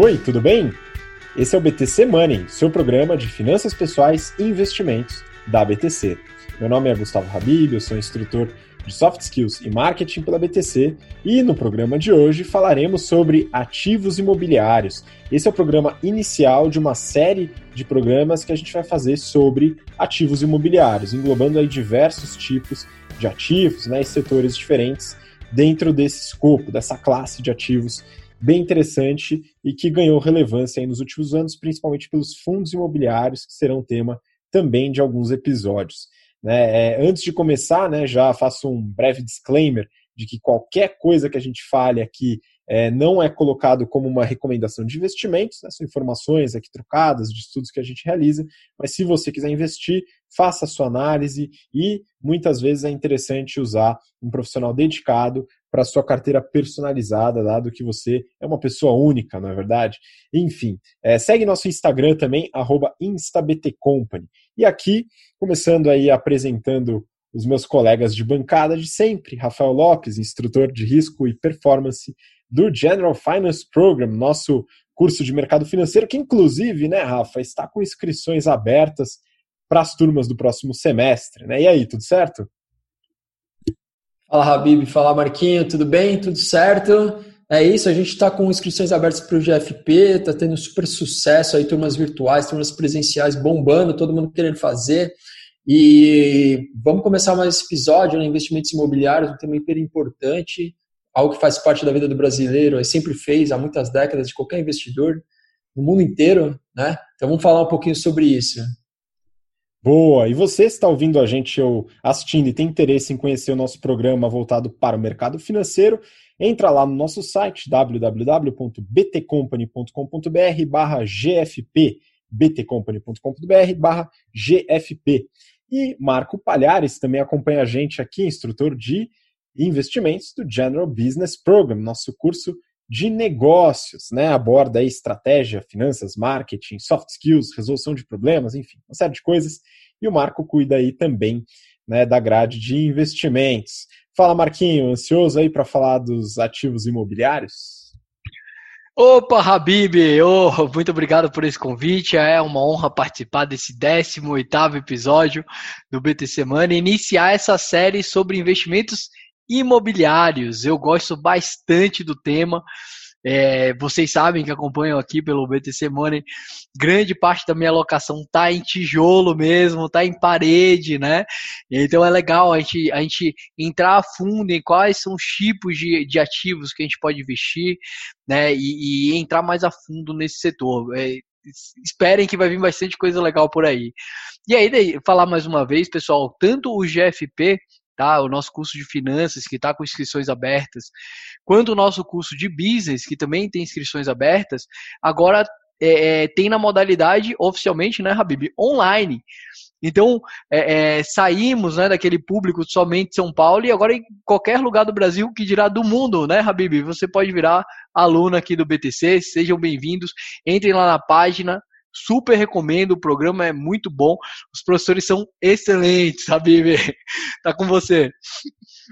Oi, tudo bem? Esse é o BTC Money, seu programa de finanças pessoais e investimentos da BTC. Meu nome é Gustavo Habib, eu sou instrutor de Soft Skills e Marketing pela BTC e no programa de hoje falaremos sobre ativos imobiliários. Esse é o programa inicial de uma série de programas que a gente vai fazer sobre ativos imobiliários, englobando aí diversos tipos de ativos né, e setores diferentes dentro desse escopo, dessa classe de ativos bem interessante e que ganhou relevância nos últimos anos, principalmente pelos fundos imobiliários, que serão tema também de alguns episódios. Né? É, antes de começar, né, já faço um breve disclaimer de que qualquer coisa que a gente fale aqui é, não é colocado como uma recomendação de investimentos, né? são informações aqui trocadas de estudos que a gente realiza, mas se você quiser investir, faça a sua análise e muitas vezes é interessante usar um profissional dedicado para sua carteira personalizada, dado que você é uma pessoa única, não é verdade? Enfim, é, segue nosso Instagram também, instabtcompany. E aqui, começando aí apresentando os meus colegas de bancada de sempre, Rafael Lopes, instrutor de risco e performance do General Finance Program, nosso curso de mercado financeiro, que inclusive, né, Rafa, está com inscrições abertas para as turmas do próximo semestre, né? E aí, tudo certo? Fala, Habib. Fala, Marquinho. Tudo bem? Tudo certo? É isso, a gente está com inscrições abertas para o GFP, está tendo super sucesso aí, turmas virtuais, turmas presenciais bombando, todo mundo querendo fazer. E vamos começar mais esse episódio, né, investimentos imobiliários, um tema hiper importante, algo que faz parte da vida do brasileiro, sempre fez há muitas décadas de qualquer investidor no mundo inteiro, né? Então vamos falar um pouquinho sobre isso. Boa! E você está ouvindo a gente ou assistindo e tem interesse em conhecer o nosso programa voltado para o mercado financeiro, entra lá no nosso site www.btcompany.com.br barra GFP, btcompany.com.br barra GFP. E Marco Palhares também acompanha a gente aqui, instrutor de investimentos do General Business Program, nosso curso de negócios, né? Aborda aí estratégia, finanças, marketing, soft skills, resolução de problemas, enfim, uma série de coisas. E o Marco cuida aí também né, da grade de investimentos. Fala, Marquinho, ansioso aí para falar dos ativos imobiliários? Opa, Habib, oh, muito obrigado por esse convite. É uma honra participar desse 18º episódio do BT Semana e iniciar essa série sobre investimentos imobiliários. Eu gosto bastante do tema. É, vocês sabem que acompanham aqui pelo BTC Money, grande parte da minha alocação tá em tijolo mesmo, tá em parede, né? Então é legal a gente, a gente entrar a fundo em quais são os tipos de, de ativos que a gente pode investir, né? E, e entrar mais a fundo nesse setor. É, esperem que vai vir bastante coisa legal por aí. E aí, falar mais uma vez, pessoal, tanto o GFP tá? O nosso curso de finanças, que está com inscrições abertas, quanto o nosso curso de business, que também tem inscrições abertas, agora é, é, tem na modalidade oficialmente, né, Habib, online. Então, é, é, saímos né, daquele público somente São Paulo e agora em qualquer lugar do Brasil, que dirá do mundo, né, Habib? Você pode virar aluno aqui do BTC, sejam bem-vindos. Entrem lá na página, Super recomendo, o programa é muito bom. Os professores são excelentes, sabe? tá com você.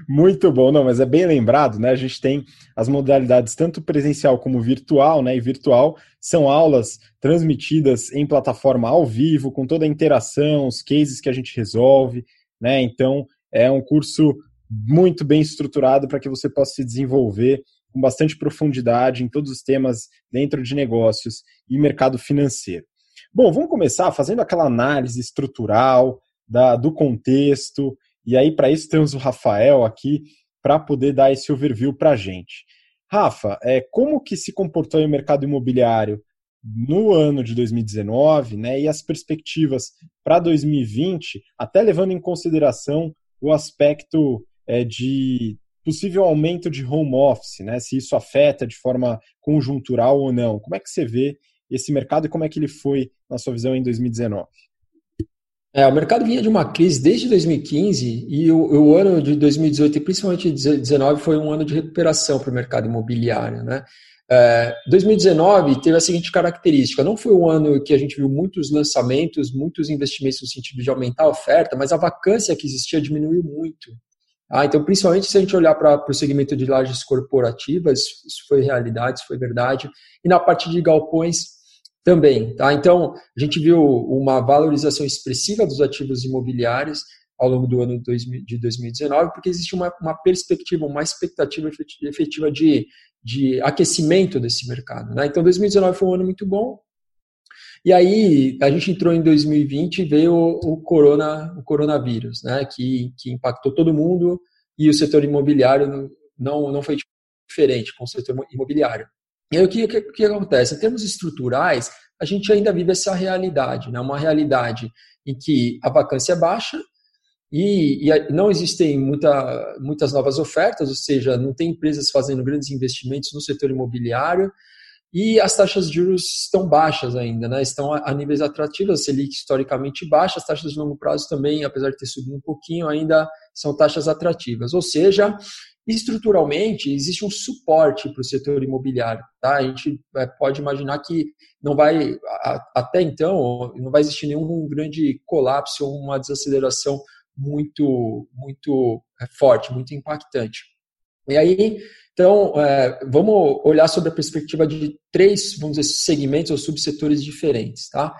Muito bom, não, mas é bem lembrado, né? A gente tem as modalidades tanto presencial como virtual, né? E virtual são aulas transmitidas em plataforma ao vivo, com toda a interação, os cases que a gente resolve, né? Então, é um curso muito bem estruturado para que você possa se desenvolver com bastante profundidade em todos os temas dentro de negócios e mercado financeiro. Bom, vamos começar fazendo aquela análise estrutural da, do contexto, e aí para isso temos o Rafael aqui para poder dar esse overview para a gente. Rafa, é, como que se comportou o mercado imobiliário no ano de 2019 né, e as perspectivas para 2020, até levando em consideração o aspecto é, de possível aumento de home office, né, se isso afeta de forma conjuntural ou não. Como é que você vê esse mercado e como é que ele foi, na sua visão, em 2019? É, o mercado vinha de uma crise desde 2015 e o, o ano de 2018 e principalmente 2019 foi um ano de recuperação para o mercado imobiliário. Né? É, 2019 teve a seguinte característica: não foi um ano que a gente viu muitos lançamentos, muitos investimentos no sentido de aumentar a oferta, mas a vacância que existia diminuiu muito. Ah, então, principalmente se a gente olhar para o segmento de lajes corporativas, isso foi realidade, isso foi verdade. E na parte de galpões também. Tá? Então, a gente viu uma valorização expressiva dos ativos imobiliários ao longo do ano de 2019, porque existe uma, uma perspectiva, uma expectativa efetiva de, de aquecimento desse mercado. Né? Então, 2019 foi um ano muito bom, e aí a gente entrou em 2020 e veio o, corona, o coronavírus, né, que, que impactou todo mundo e o setor imobiliário não, não foi diferente com o setor imobiliário. E aí o que, o que acontece? Em termos estruturais, a gente ainda vive essa realidade, né, uma realidade em que a vacância é baixa e, e não existem muita, muitas novas ofertas, ou seja, não tem empresas fazendo grandes investimentos no setor imobiliário, e as taxas de juros estão baixas ainda, né? estão a, níveis atrativos, a Selic historicamente baixa, as taxas de longo prazo também, apesar de ter subido um pouquinho, ainda são taxas atrativas. Ou seja, estruturalmente existe um suporte para o setor imobiliário. Tá? A gente é, pode imaginar que não vai, até então, não vai existir nenhum grande colapso ou uma desaceleração muito, muito é, forte, muito impactante. E aí, então, é, vamos olhar sobre a perspectiva de três, vamos dizer, segmentos ou subsetores diferentes, tá?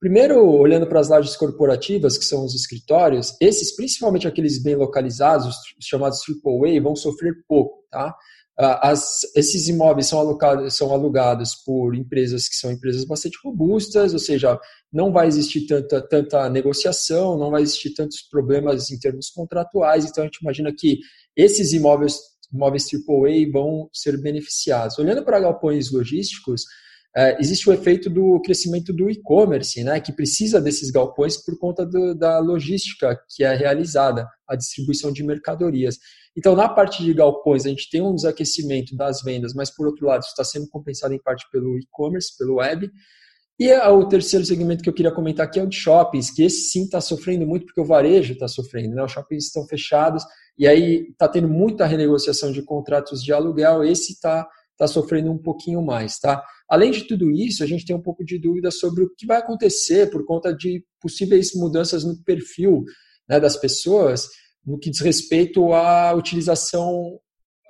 Primeiro, olhando para as lajes corporativas, que são os escritórios, esses, principalmente aqueles bem localizados, os chamados AAA, vão sofrer pouco, tá? As, esses imóveis são, alocados, são alugados por empresas que são empresas bastante robustas, ou seja, não vai existir tanta, tanta negociação, não vai existir tantos problemas em termos contratuais, então a gente imagina que esses imóveis imóveis AAA vão ser beneficiados. Olhando para galpões logísticos, é, existe o efeito do crescimento do e-commerce, né, que precisa desses galpões por conta do, da logística que é realizada, a distribuição de mercadorias. Então, na parte de galpões, a gente tem um desaquecimento das vendas, mas, por outro lado, está sendo compensado em parte pelo e-commerce, pelo web. E o terceiro segmento que eu queria comentar aqui é o de shoppings, que esse sim está sofrendo muito, porque o varejo está sofrendo. Né? Os shoppings estão fechados, e aí está tendo muita renegociação de contratos de aluguel, esse está tá sofrendo um pouquinho mais. Tá? Além de tudo isso, a gente tem um pouco de dúvida sobre o que vai acontecer por conta de possíveis mudanças no perfil né, das pessoas no que diz respeito à utilização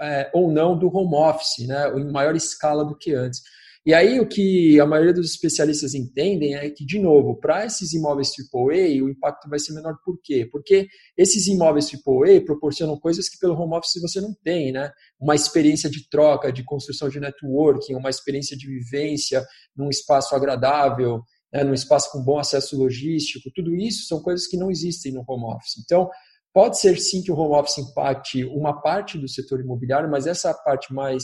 é, ou não do home office, né, em maior escala do que antes. E aí o que a maioria dos especialistas entendem é que, de novo, para esses imóveis AAA, o impacto vai ser menor. Por quê? Porque esses imóveis AAA proporcionam coisas que pelo home office você não tem, né? Uma experiência de troca, de construção de networking, uma experiência de vivência num espaço agradável, né? num espaço com bom acesso logístico. Tudo isso são coisas que não existem no home office. Então, pode ser sim que o home office impacte uma parte do setor imobiliário, mas essa parte mais,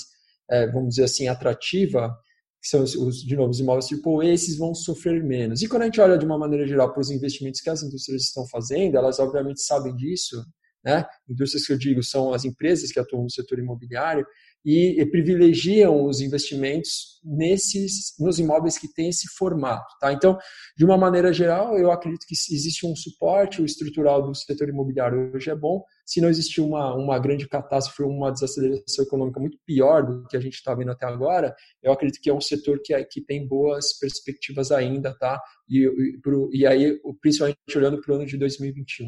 é, vamos dizer assim, atrativa, que são os, de novo, os imóveis tipo esses vão sofrer menos. E quando a gente olha de uma maneira geral para os investimentos que as indústrias estão fazendo, elas obviamente sabem disso, né? Indústrias que eu digo são as empresas que atuam no setor imobiliário, e, e, privilegiam os investimentos nesses nos imóveis que têm esse formato, tá? Então, de uma maneira geral, eu acredito que existe um suporte estrutural do setor imobiliário hoje é bom. Se não existir uma, uma grande catástrofe, uma desaceleração econômica muito pior do que a gente está vendo até agora, eu acredito que é um setor que, é, que tem boas perspectivas ainda, tá? E, e, pro, e aí, principalmente olhando para o ano de 2021.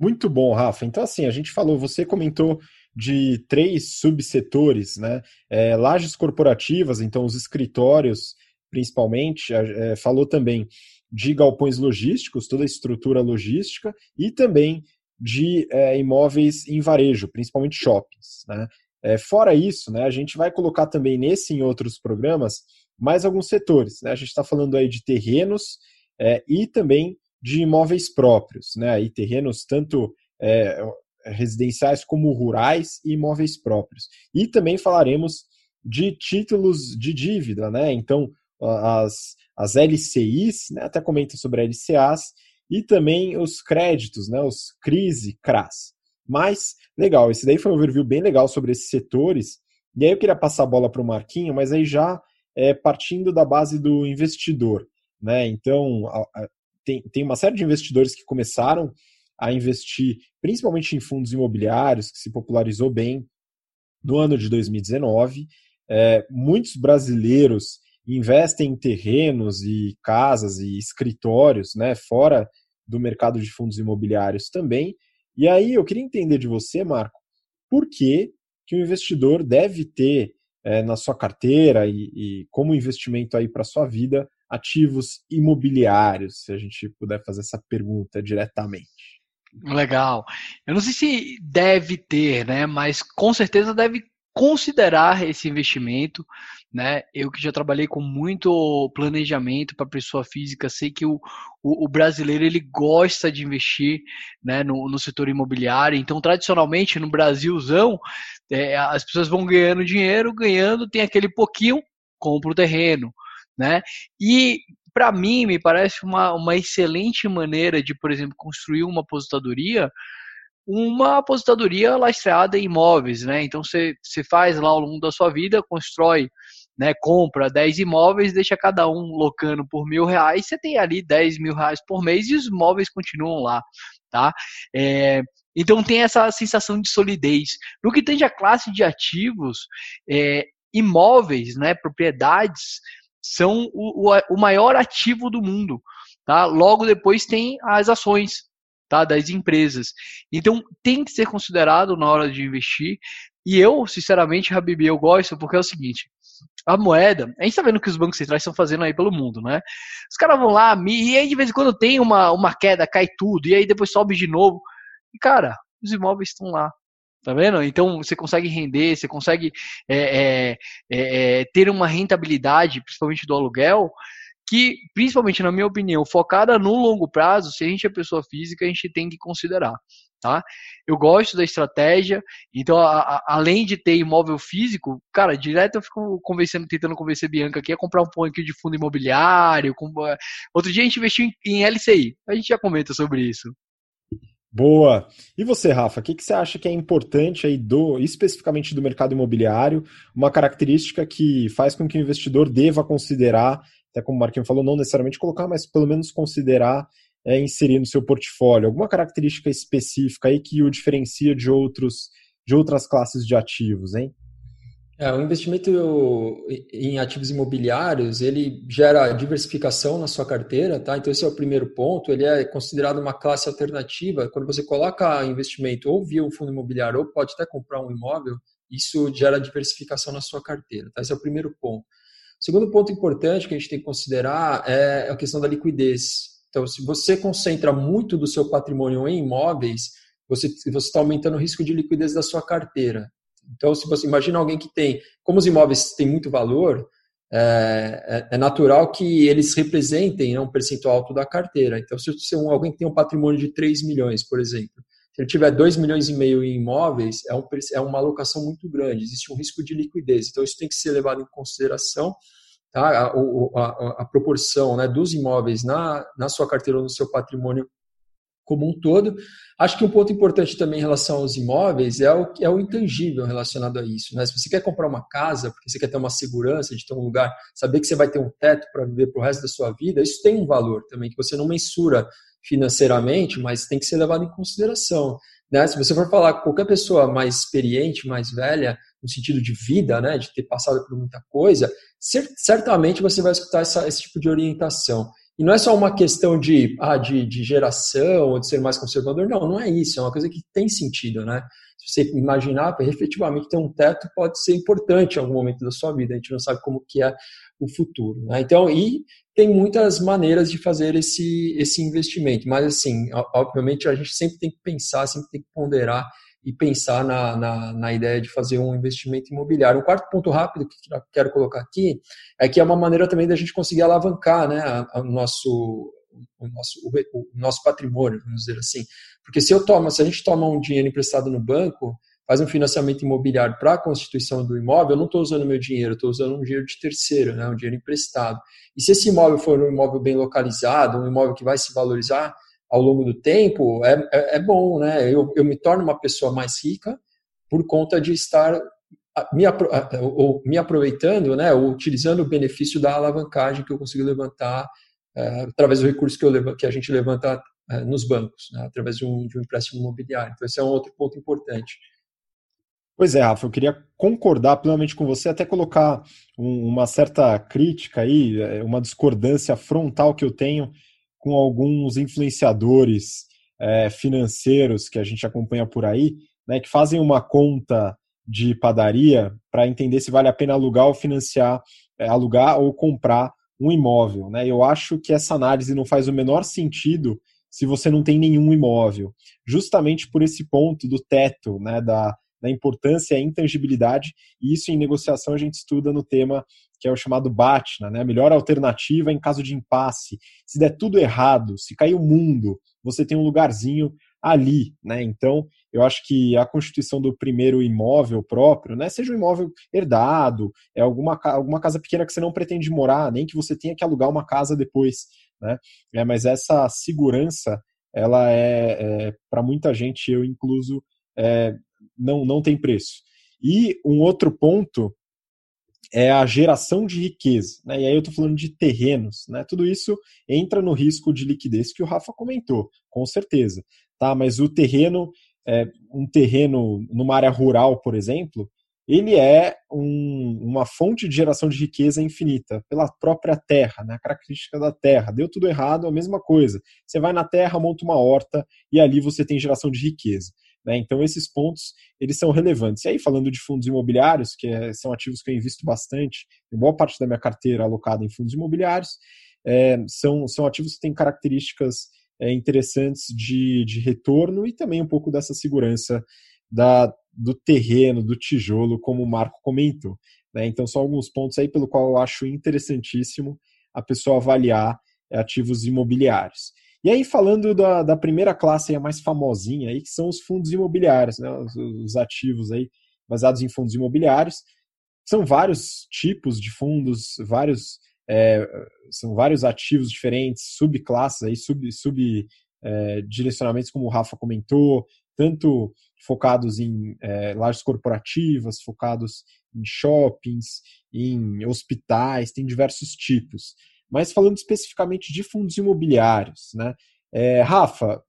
Muito bom, Rafa. Então, assim, a gente falou, você comentou de três subsetores, né? É, lajes corporativas, então os escritórios, principalmente, é, falou também de galpões logísticos, toda a estrutura logística, e também de é, imóveis em varejo, principalmente shoppings. Né? É, fora isso, né, a gente vai colocar também nesse e em outros programas mais alguns setores. Né? A gente está falando aí de terrenos é, e também de imóveis próprios, né? Aí terrenos tanto é, residenciais como rurais e imóveis próprios. E também falaremos de títulos de dívida, né? Então, as, as LCIs, né? até comenta sobre LCAs, e também os créditos, né? Os CRIs e CRAS. Mas, legal, esse daí foi um overview bem legal sobre esses setores. E aí eu queria passar a bola para o Marquinho, mas aí já é, partindo da base do investidor. Né? Então, a, tem, tem uma série de investidores que começaram a investir principalmente em fundos imobiliários, que se popularizou bem no ano de 2019. É, muitos brasileiros investem em terrenos e casas e escritórios, né, fora do mercado de fundos imobiliários também. E aí eu queria entender de você, Marco, por que, que o investidor deve ter é, na sua carteira e, e como investimento aí para sua vida ativos imobiliários, se a gente puder fazer essa pergunta diretamente. Legal. Eu não sei se deve ter, né? Mas com certeza deve considerar esse investimento, né? Eu que já trabalhei com muito planejamento para pessoa física, sei que o, o, o, brasileiro ele gosta de investir, né, no, no setor imobiliário. Então, tradicionalmente no Brasilzão, é, as pessoas vão ganhando dinheiro, ganhando, tem aquele pouquinho, compra o terreno, né? E para mim me parece uma, uma excelente maneira de, por exemplo, construir uma aposentadoria uma aposentadoria lastreada em imóveis, né? Então você, você faz lá ao longo da sua vida, constrói, né? Compra 10 imóveis, deixa cada um locando por mil reais, você tem ali 10 mil reais por mês e os imóveis continuam lá, tá? É, então tem essa sensação de solidez. No que tende à classe de ativos, é, imóveis, né? Propriedades são o, o, o maior ativo do mundo, tá? Logo depois tem as ações, tá, das empresas. Então, tem que ser considerado na hora de investir. E eu, sinceramente, Habib, eu gosto porque é o seguinte: a moeda, a gente está vendo o que os bancos centrais estão fazendo aí pelo mundo, né? Os caras vão lá, e aí de vez em quando tem uma, uma queda, cai tudo, e aí depois sobe de novo. E, cara, os imóveis estão lá. Tá vendo? Então você consegue render, você consegue é, é, é, é ter uma rentabilidade, principalmente do aluguel, que, principalmente na minha opinião, focada no longo prazo, se a gente é pessoa física, a gente tem que considerar. Tá? Eu gosto da estratégia, então a, a, além de ter imóvel físico, cara, direto eu fico convencendo, tentando convencer a Bianca aqui a comprar um pouquinho de fundo imobiliário. Com... Outro dia a gente investiu em, em LCI, a gente já comenta sobre isso. Boa. E você, Rafa, o que, que você acha que é importante aí do, especificamente do mercado imobiliário, uma característica que faz com que o investidor deva considerar até como o Marquinhos falou, não necessariamente colocar, mas pelo menos considerar é, inserir no seu portfólio? Alguma característica específica aí que o diferencia de, outros, de outras classes de ativos, hein? É, o investimento em ativos imobiliários, ele gera diversificação na sua carteira, tá? Então esse é o primeiro ponto, ele é considerado uma classe alternativa. Quando você coloca investimento ou via um fundo imobiliário ou pode até comprar um imóvel, isso gera diversificação na sua carteira, tá? Esse é o primeiro ponto. Segundo ponto importante que a gente tem que considerar é a questão da liquidez. Então, se você concentra muito do seu patrimônio em imóveis, você está aumentando o risco de liquidez da sua carteira. Então, se você imagina alguém que tem, como os imóveis têm muito valor, é, é, é natural que eles representem né, um percentual alto da carteira. Então, se, se alguém tem um patrimônio de 3 milhões, por exemplo, se ele tiver 2 milhões e meio em imóveis, é, um, é uma alocação muito grande, existe um risco de liquidez. Então, isso tem que ser levado em consideração, tá? a, a, a proporção né, dos imóveis na, na sua carteira ou no seu patrimônio como um todo. Acho que um ponto importante também em relação aos imóveis é o, é o intangível relacionado a isso. Né? Se você quer comprar uma casa, porque você quer ter uma segurança de ter um lugar, saber que você vai ter um teto para viver para o resto da sua vida, isso tem um valor também, que você não mensura financeiramente, mas tem que ser levado em consideração. Né? Se você for falar com qualquer pessoa mais experiente, mais velha, no sentido de vida, né, de ter passado por muita coisa, certamente você vai escutar essa, esse tipo de orientação. E não é só uma questão de, ah, de, de geração ou de ser mais conservador, não, não é isso, é uma coisa que tem sentido, né? Se você imaginar, efetivamente ter um teto pode ser importante em algum momento da sua vida, a gente não sabe como que é o futuro, né? Então, e tem muitas maneiras de fazer esse, esse investimento, mas assim, obviamente a gente sempre tem que pensar, sempre tem que ponderar e pensar na, na, na, ideia de fazer um investimento imobiliário. Um quarto ponto rápido que quero colocar aqui é que é uma maneira também da gente conseguir alavancar né, o, nosso, o, nosso, o, nosso patrimônio, vamos dizer assim. Porque se eu tomo, se a gente toma um dinheiro emprestado no banco, faz um financiamento imobiliário para a constituição do imóvel, eu não estou usando meu dinheiro, estou usando um dinheiro de terceiro, né, um dinheiro emprestado. E se esse imóvel for um imóvel bem localizado, um imóvel que vai se valorizar, ao longo do tempo, é, é, é bom, né? Eu, eu me torno uma pessoa mais rica por conta de estar me, ou, me aproveitando, né, ou utilizando o benefício da alavancagem que eu consigo levantar é, através do recurso que, eu, que a gente levanta é, nos bancos, né, através de um, de um empréstimo imobiliário. Então, esse é um outro ponto importante. Pois é, Rafa, eu queria concordar plenamente com você, até colocar um, uma certa crítica aí, é, uma discordância frontal que eu tenho com alguns influenciadores é, financeiros que a gente acompanha por aí, né, que fazem uma conta de padaria para entender se vale a pena alugar ou financiar, é, alugar ou comprar um imóvel. Né? Eu acho que essa análise não faz o menor sentido se você não tem nenhum imóvel, justamente por esse ponto do teto, né, da, da importância e intangibilidade, e isso em negociação a gente estuda no tema que é o chamado BATNA, né, a melhor alternativa em caso de impasse. Se der tudo errado, se cair o mundo, você tem um lugarzinho ali, né? Então, eu acho que a constituição do primeiro imóvel próprio, né, seja um imóvel herdado, é alguma, alguma casa pequena que você não pretende morar, nem que você tenha que alugar uma casa depois, né? É, mas essa segurança, ela é, é para muita gente, eu incluso, é, não, não tem preço. E um outro ponto é a geração de riqueza. Né? E aí eu estou falando de terrenos. Né? Tudo isso entra no risco de liquidez que o Rafa comentou, com certeza. Tá? Mas o terreno, é, um terreno numa área rural, por exemplo, ele é um, uma fonte de geração de riqueza infinita, pela própria terra, né? a característica da terra. Deu tudo errado, a mesma coisa. Você vai na terra, monta uma horta e ali você tem geração de riqueza. Né? Então, esses pontos eles são relevantes. E aí, falando de fundos imobiliários, que é, são ativos que eu invisto bastante, boa parte da minha carteira alocada em fundos imobiliários, é, são, são ativos que têm características é, interessantes de, de retorno e também um pouco dessa segurança da, do terreno, do tijolo, como o Marco comentou. Né? Então, são alguns pontos aí pelo qual eu acho interessantíssimo a pessoa avaliar ativos imobiliários. E aí, falando da, da primeira classe, a mais famosinha, aí, que são os fundos imobiliários, né, os, os ativos aí baseados em fundos imobiliários. São vários tipos de fundos, vários é, são vários ativos diferentes, subclasses, aí, sub, sub é, direcionamentos, como o Rafa comentou, tanto focados em é, lajes corporativas, focados em shoppings, em hospitais, tem diversos tipos. Mas falando especificamente de fundos imobiliários, né? É, Rafa,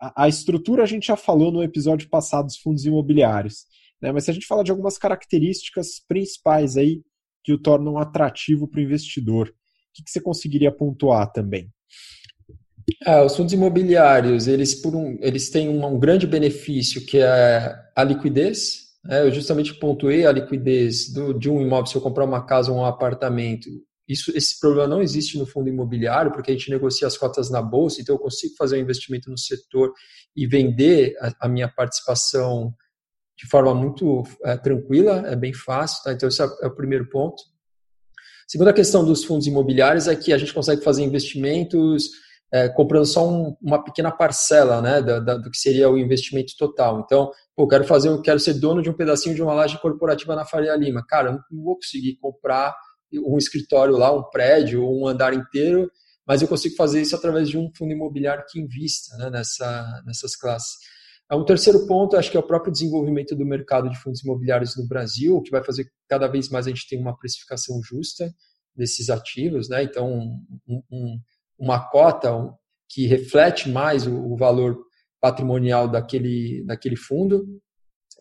a, a, estrutura a gente já falou no episódio passado dos fundos imobiliários, né? Mas se a gente falar de algumas características principais aí que o tornam atrativo para o investidor, o que, que, você conseguiria pontuar também? É, os fundos imobiliários, eles, por um, eles têm um, um grande benefício que é a liquidez. Né? Eu justamente pontuei a liquidez do, de um imóvel, se eu comprar uma casa ou um apartamento, isso, esse problema não existe no fundo imobiliário, porque a gente negocia as cotas na bolsa, então eu consigo fazer um investimento no setor e vender a, a minha participação de forma muito é, tranquila, é bem fácil. Tá? Então, esse é, é o primeiro ponto. Segunda questão dos fundos imobiliários é que a gente consegue fazer investimentos é, comprando só um, uma pequena parcela né, da, da, do que seria o investimento total. Então, pô, quero fazer, eu quero ser dono de um pedacinho de uma laje corporativa na Faria Lima. Cara, eu não vou conseguir comprar um escritório lá, um prédio, um andar inteiro, mas eu consigo fazer isso através de um fundo imobiliário que invista né, nessa, nessas classes. Um terceiro ponto, acho que é o próprio desenvolvimento do mercado de fundos imobiliários no Brasil, que vai fazer que cada vez mais a gente tenha uma precificação justa desses ativos, né? Então, um, um, uma cota que reflete mais o, o valor patrimonial daquele, daquele fundo.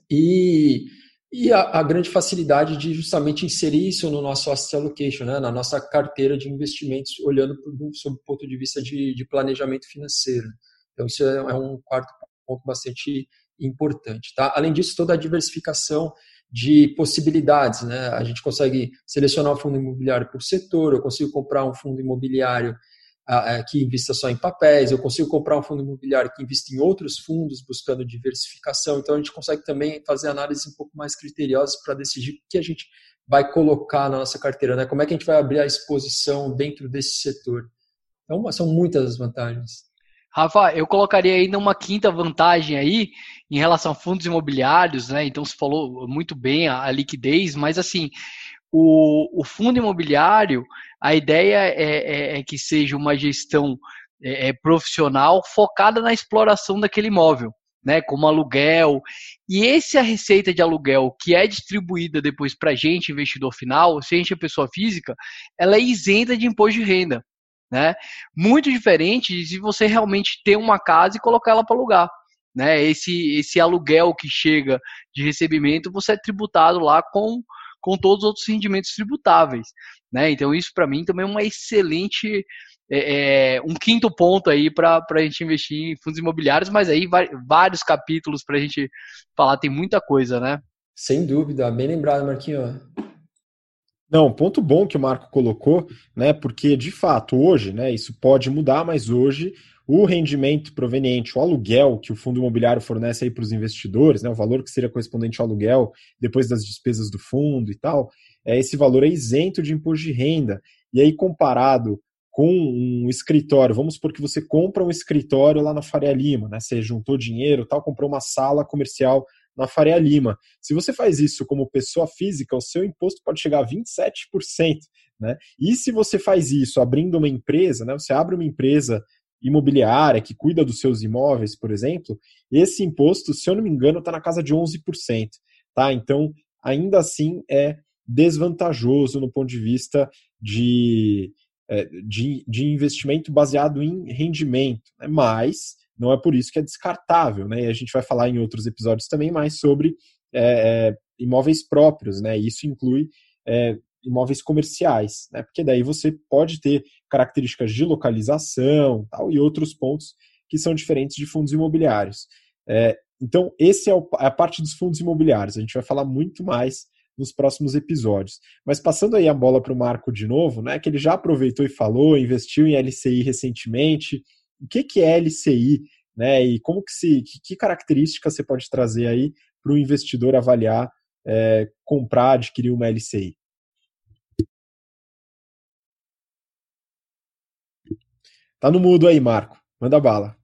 E e a, a, grande facilidade de justamente inserir isso no nosso asset allocation, né? na nossa carteira de investimentos, olhando sob o ponto de vista de, de planejamento financeiro. Então, isso é, é, um quarto ponto bastante importante. Tá? Além disso, toda a diversificação de possibilidades. Né? A gente consegue selecionar um fundo imobiliário por setor, eu consigo comprar um fundo imobiliário que invista só em papéis, eu consigo comprar um fundo imobiliário que invista em outros fundos, buscando diversificação. Então, a gente consegue também fazer análises um pouco mais criteriosas para decidir o que a gente vai colocar na nossa carteira, né? como é que a gente vai abrir a exposição dentro desse setor. Então, são muitas as vantagens. Rafa, eu colocaria ainda uma quinta vantagem aí em relação a fundos imobiliários, né? Então você falou muito bem a, a liquidez, mas assim, o, o fundo imobiliário, a ideia é, é, é que seja uma gestão é, é, profissional focada na exploração daquele imóvel, né, como aluguel. E essa receita de aluguel que é distribuída depois para a gente, investidor final, se a gente é pessoa física, ela é isenta de imposto de renda. Né? Muito diferente de se você realmente ter uma casa e colocar ela para alugar. Né? Esse, esse aluguel que chega de recebimento, você é tributado lá com com todos os outros rendimentos tributáveis. Né? Então, isso para mim também é uma excelente é, é um quinto ponto aí para a gente investir em fundos imobiliários, mas aí vários capítulos para a gente falar, tem muita coisa, né? Sem dúvida, bem lembrado, Marquinhos. Não, ponto bom que o Marco colocou, né? Porque de fato hoje, né? Isso pode mudar, mas hoje o rendimento proveniente, o aluguel que o fundo imobiliário fornece aí para os investidores, né? O valor que seria correspondente ao aluguel depois das despesas do fundo e tal, é esse valor é isento de imposto de renda. E aí comparado com um escritório, vamos supor que você compra um escritório lá na Faria Lima, né? Você juntou dinheiro, tal, comprou uma sala comercial na Faria Lima. Se você faz isso como pessoa física, o seu imposto pode chegar a 27%. Né? E se você faz isso abrindo uma empresa, né? você abre uma empresa imobiliária que cuida dos seus imóveis, por exemplo, esse imposto, se eu não me engano, está na casa de 11%. Tá? Então, ainda assim, é desvantajoso no ponto de vista de, é, de, de investimento baseado em rendimento. Né? Mas não é por isso que é descartável, né? E a gente vai falar em outros episódios também mais sobre é, é, imóveis próprios, né? Isso inclui é, imóveis comerciais, né? Porque daí você pode ter características de localização tal, e outros pontos que são diferentes de fundos imobiliários. É, então, esse é, o, é a parte dos fundos imobiliários. A gente vai falar muito mais nos próximos episódios. Mas passando aí a bola para o Marco de novo, né? Que ele já aproveitou e falou, investiu em LCI recentemente o que, que é LCI, né? E como que se, que, que características você pode trazer aí para o investidor avaliar, é, comprar, adquirir uma LCI? Tá no mudo aí, Marco. Manda bala.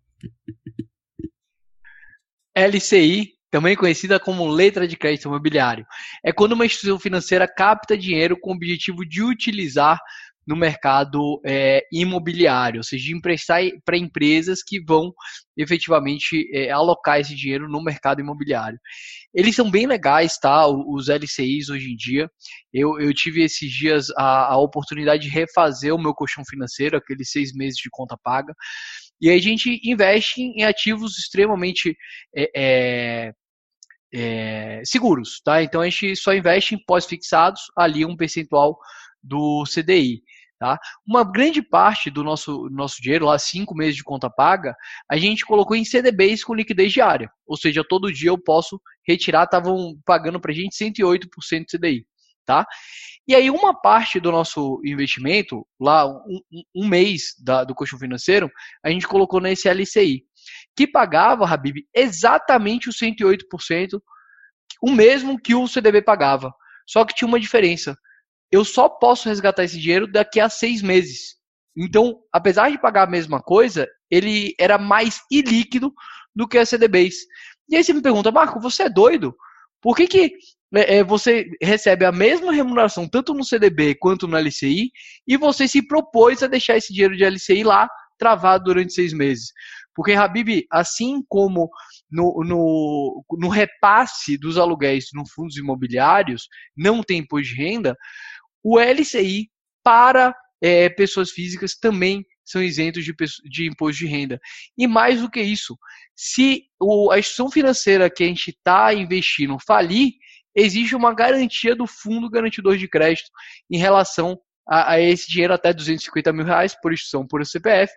LCI, também conhecida como letra de crédito imobiliário, é quando uma instituição financeira capta dinheiro com o objetivo de utilizar no mercado é, imobiliário, ou seja, de emprestar para empresas que vão efetivamente é, alocar esse dinheiro no mercado imobiliário. Eles são bem legais, tá? Os LCIs hoje em dia. Eu, eu tive esses dias a, a oportunidade de refazer o meu colchão financeiro, aqueles seis meses de conta paga. E aí a gente investe em ativos extremamente é, é, é, seguros, tá? Então a gente só investe em pós-fixados, ali um percentual do CDI. Tá? Uma grande parte do nosso, nosso dinheiro, lá cinco meses de conta paga, a gente colocou em CDBs com liquidez diária. Ou seja, todo dia eu posso retirar, estavam pagando para a gente 108% de CDI. Tá? E aí, uma parte do nosso investimento, lá um, um mês da, do colchão financeiro, a gente colocou nesse LCI, que pagava, Habib, exatamente os 108%, o mesmo que o CDB pagava. Só que tinha uma diferença eu só posso resgatar esse dinheiro daqui a seis meses. Então, apesar de pagar a mesma coisa, ele era mais ilíquido do que a CDBs. E aí você me pergunta, Marco, você é doido? Por que, que é, é você recebe a mesma remuneração tanto no CDB quanto no LCI e você se propôs a deixar esse dinheiro de LCI lá travado durante seis meses? Porque, Habib, assim como no, no, no repasse dos aluguéis nos fundos imobiliários não tem imposto de renda, o LCI para é, pessoas físicas também são isentos de, de, imposto de renda. E mais do que isso, se o, a instituição financeira que a gente está investindo falir, existe uma garantia do fundo garantidor de crédito em relação a, a esse dinheiro até 250 mil reais por instituição, por CPF,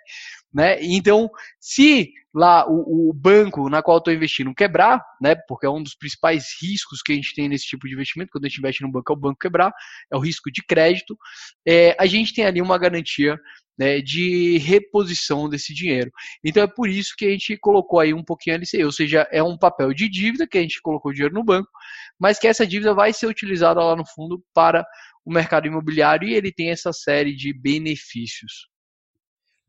né? Então, se lá o, o banco na qual estou investindo quebrar, né? Porque é um dos principais riscos que a gente tem nesse tipo de investimento, quando a gente investe no banco, é o banco quebrar, é o risco de crédito. É, a gente tem ali uma garantia né, de reposição desse dinheiro. Então é por isso que a gente colocou aí um pouquinho LCI, ou seja, é um papel de dívida que a gente colocou dinheiro no banco, mas que essa dívida vai ser utilizada lá no fundo para o mercado imobiliário e ele tem essa série de benefícios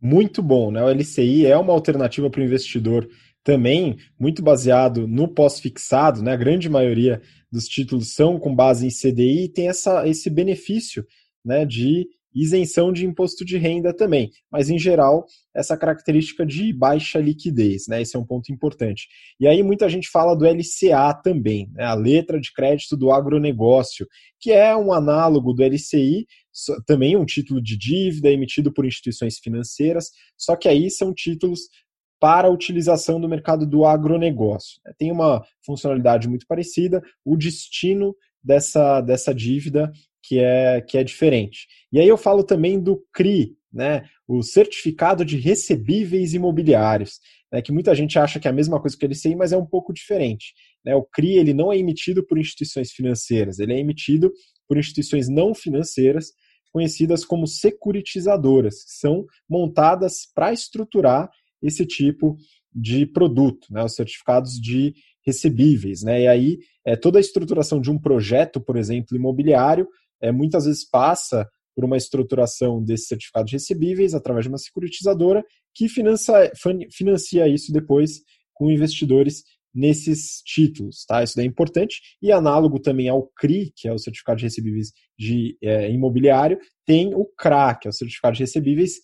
muito bom, né? O LCI é uma alternativa para o investidor também muito baseado no pós-fixado, né? A grande maioria dos títulos são com base em CDI e tem essa, esse benefício, né, de isenção de imposto de renda também, mas em geral essa característica de baixa liquidez, né? Esse é um ponto importante. E aí muita gente fala do LCA também, né? a letra de crédito do agronegócio, que é um análogo do LCI, também um título de dívida emitido por instituições financeiras, só que aí são títulos para a utilização do mercado do agronegócio. Tem uma funcionalidade muito parecida, o destino dessa, dessa dívida que é, que é diferente. E aí eu falo também do CRI, né, o Certificado de Recebíveis Imobiliários, né, que muita gente acha que é a mesma coisa que o LCI, mas é um pouco diferente. Né? O CRI ele não é emitido por instituições financeiras, ele é emitido por instituições não financeiras, conhecidas como securitizadoras, que são montadas para estruturar esse tipo de produto, né, os certificados de recebíveis. Né, e aí, é, toda a estruturação de um projeto, por exemplo, imobiliário, é, muitas vezes passa por uma estruturação desses certificados recebíveis através de uma securitizadora que financia, financia isso depois com investidores nesses títulos, tá? Isso daí é importante. E análogo também ao CRI, que é o certificado de recebíveis de é, imobiliário, tem o CRA, que é o certificado de recebíveis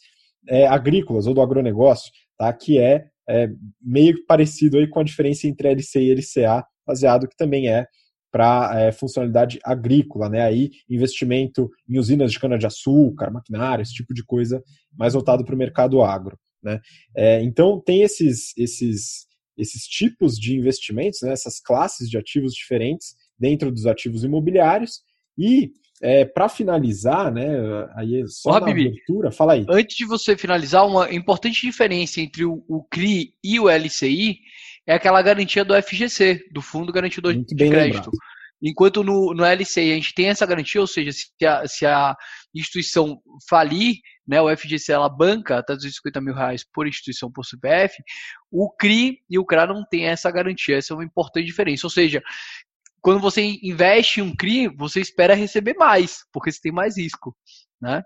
é, agrícolas ou do agronegócio, tá? Que é, é meio parecido aí com a diferença entre LC e LCA, baseado que também é para é, funcionalidade agrícola, né? Aí investimento em usinas de cana-de-açúcar, maquinário, esse tipo de coisa mais voltado para o mercado agro. Né? É, então tem esses, esses esses tipos de investimentos, né, essas classes de ativos diferentes dentro dos ativos imobiliários. E é, para finalizar, né, aí é só Ô, na Bibi, abertura, fala aí. Antes de você finalizar, uma importante diferença entre o, o CRI e o LCI é aquela garantia do FGC, do Fundo Garantidor Muito de Crédito. Lembrado. Enquanto no, no LCI a gente tem essa garantia, ou seja, se a, se a instituição falir, né, o FGC ela banca até 250 mil reais por instituição por CPF, o CRI e o CRA não tem essa garantia. Essa é uma importante diferença. Ou seja, quando você investe em um CRI, você espera receber mais, porque você tem mais risco, né?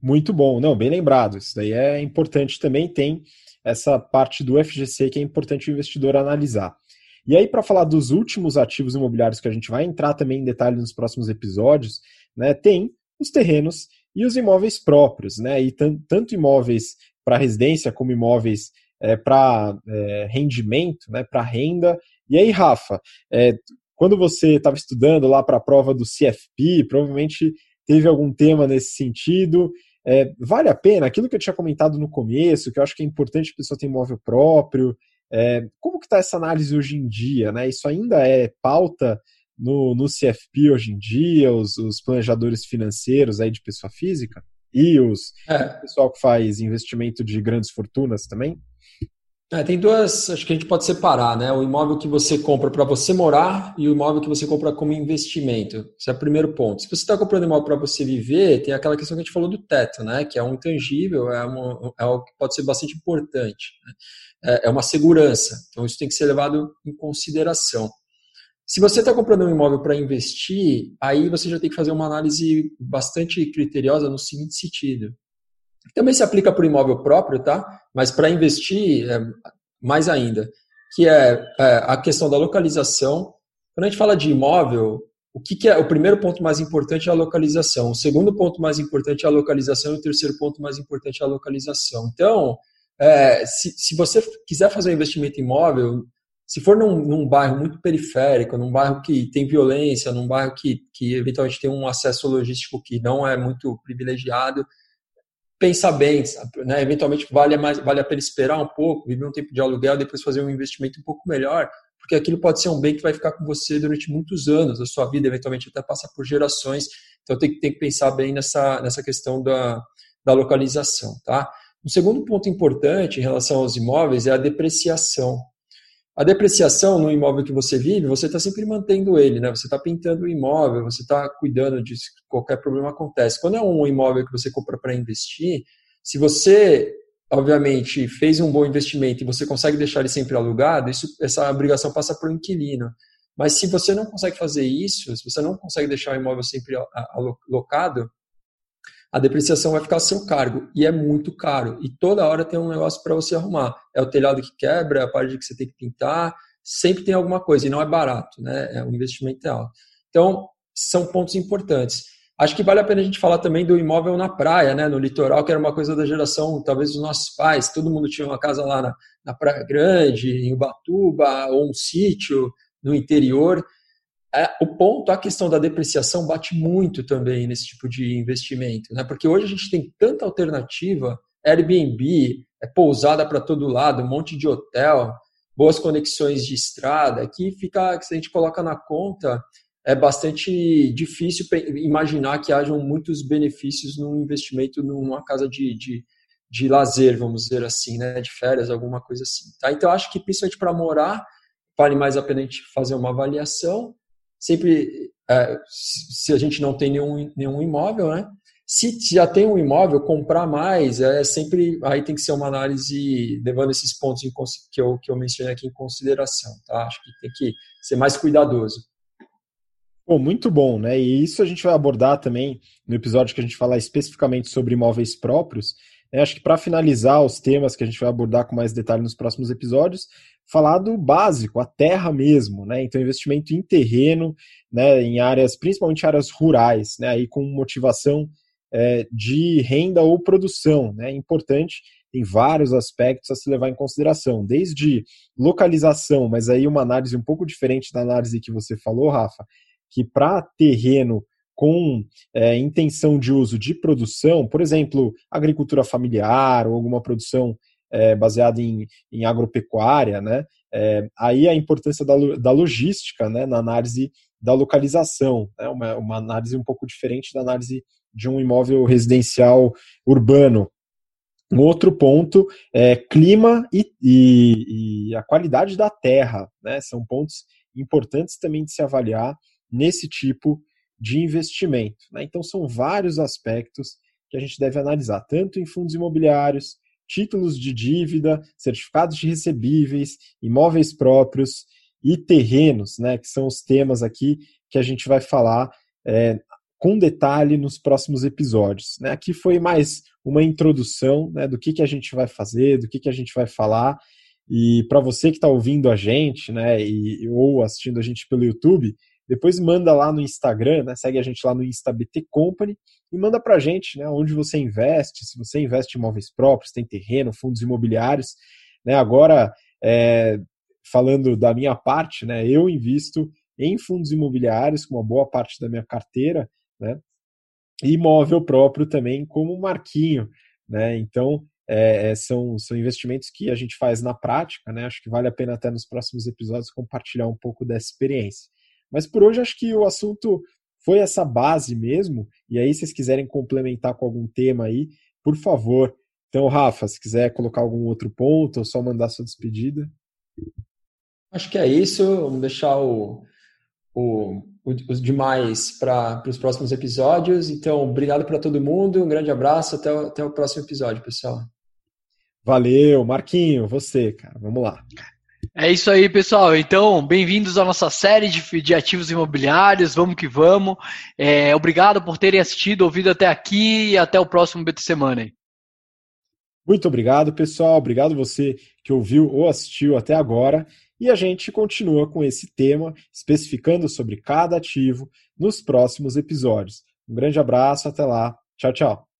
Muito bom, não, bem lembrado. Isso daí é importante também. Tem essa parte do FGC que é importante o investidor analisar. E aí, para falar dos últimos ativos imobiliários que a gente vai entrar também em detalhe nos próximos episódios, né, tem os terrenos e os imóveis próprios, né? E tanto imóveis para residência como imóveis é, para é, rendimento, né? Para renda. E aí, Rafa, é, quando você estava estudando lá para a prova do CFP, provavelmente teve algum tema nesse sentido. É, vale a pena aquilo que eu tinha comentado no começo, que eu acho que é importante a pessoa ter imóvel próprio. É, como que está essa análise hoje em dia? Né? Isso ainda é pauta no, no CFP hoje em dia, os, os, planejadores financeiros aí de pessoa física? E os é. pessoal que faz investimento de grandes fortunas também? É, tem duas, acho que a gente pode separar, né? O imóvel que você compra para você morar e o imóvel que você compra como investimento. Esse é o primeiro ponto. Se você está comprando imóvel para você viver, tem aquela questão que a gente falou do teto, né? Que é um intangível, é, uma, é algo que pode ser bastante importante. Né? É, é uma segurança. Então isso tem que ser levado em consideração. Se você está comprando um imóvel para investir, aí você já tem que fazer uma análise bastante criteriosa no seguinte sentido. Também se aplica para o imóvel próprio, tá? Mas para investir, é, mais ainda, que é, é, a questão da localização. Quando a gente fala de imóvel, o que, que, é o primeiro ponto mais importante é a localização, o segundo ponto mais importante é a localização e o terceiro ponto mais importante é a localização. Então, é, se, se você quiser fazer um investimento imóvel, se for num, num, bairro muito periférico, num bairro que tem violência, num bairro que, que eventualmente tem um acesso logístico que não é muito privilegiado, pensa bem, né? eventualmente vale, mais, vale a pena esperar um pouco, viver um tempo de aluguel, depois fazer um investimento um pouco melhor, porque aquilo pode ser um bem que vai ficar com você durante muitos anos, a sua vida eventualmente até passa por gerações, então tem, tem que pensar bem nessa, nessa questão da, da localização. Tá? Um segundo ponto importante em relação aos imóveis é a depreciação. A depreciação no imóvel que você vive, você está sempre mantendo ele, né? Você está pintando o imóvel, você está cuidando de qualquer problema acontece. Quando é um imóvel que você compra para investir, se você, obviamente, fez um bom investimento e você consegue deixar ele sempre alugado, isso, essa obrigação passa para o inquilino. Mas se você não consegue fazer isso, se você não consegue deixar o imóvel sempre alocado, a depreciação vai ficar a seu cargo e é muito caro. E toda hora tem um negócio para você arrumar. É o telhado que quebra, é a parede que você tem que pintar, sempre tem alguma coisa e não é barato, né? É um investimento alto. Então, são pontos importantes. Acho que vale a pena a gente falar também do imóvel na praia, né? No litoral, que era uma coisa da geração, talvez, dos nossos pais. Todo mundo tinha uma casa lá na, na Praia Grande, em Ubatuba, ou um sítio no interior é, o ponto, a questão da depreciação bate muito também nesse tipo de investimento, né? Porque hoje a gente tem tanta alternativa, Airbnb, é pousada para todo lado, um monte de hotel, boas conexões de estrada, que fica, que se a gente coloca na conta, é bastante difícil imaginar que hajam muitos benefícios num investimento numa casa de, de, de lazer, vamos dizer assim, né, de férias, alguma coisa assim. Tá? Então, acho que principalmente para morar, vale mais a pena a gente fazer uma avaliação. Sempre, é, se a gente não tem nenhum, nenhum imóvel, né? Se já tem um imóvel, comprar mais é sempre. Aí tem que ser uma análise levando esses pontos que eu, que eu mencionei aqui em consideração. Tá? Acho que tem que ser mais cuidadoso. Bom, muito bom, né? E isso a gente vai abordar também no episódio que a gente falar especificamente sobre imóveis próprios. Né? Acho que para finalizar os temas que a gente vai abordar com mais detalhe nos próximos episódios, falar do básico, a terra mesmo, né? Então, investimento em terreno, né? Em áreas, principalmente áreas rurais, né? Aí com motivação é, de renda ou produção. Né? É importante, tem vários aspectos a se levar em consideração, desde localização, mas aí uma análise um pouco diferente da análise que você falou, Rafa, que para terreno com é, intenção de uso de produção, por exemplo, agricultura familiar ou alguma produção é, baseada em, em, agropecuária, né? É, aí a importância da, da logística né, na análise da localização, né? uma, uma análise um pouco diferente da análise de um imóvel residencial urbano. Um outro ponto é clima e, e, e a qualidade da terra. Né? São pontos importantes também de se avaliar nesse tipo de investimento. Né? Então, são vários aspectos que a gente deve analisar, tanto em fundos imobiliários, títulos de dívida, certificados de recebíveis, imóveis próprios e terrenos, né, que são os temas aqui que a gente vai falar é, com detalhe nos próximos episódios. Né? Aqui foi mais uma introdução né, do que, que a gente vai fazer, do que, que a gente vai falar. E para você que está ouvindo a gente, né, e, ou assistindo a gente pelo YouTube, depois manda lá no Instagram, né, segue a gente lá no InstaBT Company e manda para a gente né, onde você investe, se você investe em imóveis próprios, tem terreno, fundos imobiliários. Né, agora, é, falando da minha parte, né, eu invisto em fundos imobiliários com uma boa parte da minha carteira, né? E imóvel próprio também como marquinho, né? Então, é, é, são, são investimentos que a gente faz na prática, né? Acho que vale a pena até nos próximos episódios compartilhar um pouco dessa experiência. Mas por hoje acho que o assunto foi essa base mesmo. E aí, se vocês quiserem complementar com algum tema aí, por favor. Então, Rafa, se quiser colocar algum outro ponto ou só mandar sua despedida. Acho que é isso. Vamos deixar o, o, os demais para os próximos episódios. Então, obrigado para todo mundo, um grande abraço, até, o, até o próximo episódio, pessoal. Valeu, Marquinho, você, cara, vamos lá. É isso aí, pessoal. Então, bem-vindos à nossa série de, de, ativos imobiliários. Vamos que vamos. É, obrigado por terem assistido, ouvido até aqui e até o próximo BT Semana. Muito obrigado, pessoal. Obrigado você que ouviu ou assistiu até agora. E a gente continua com esse tema, especificando sobre cada ativo nos próximos episódios. Um grande abraço, até lá. Tchau, tchau.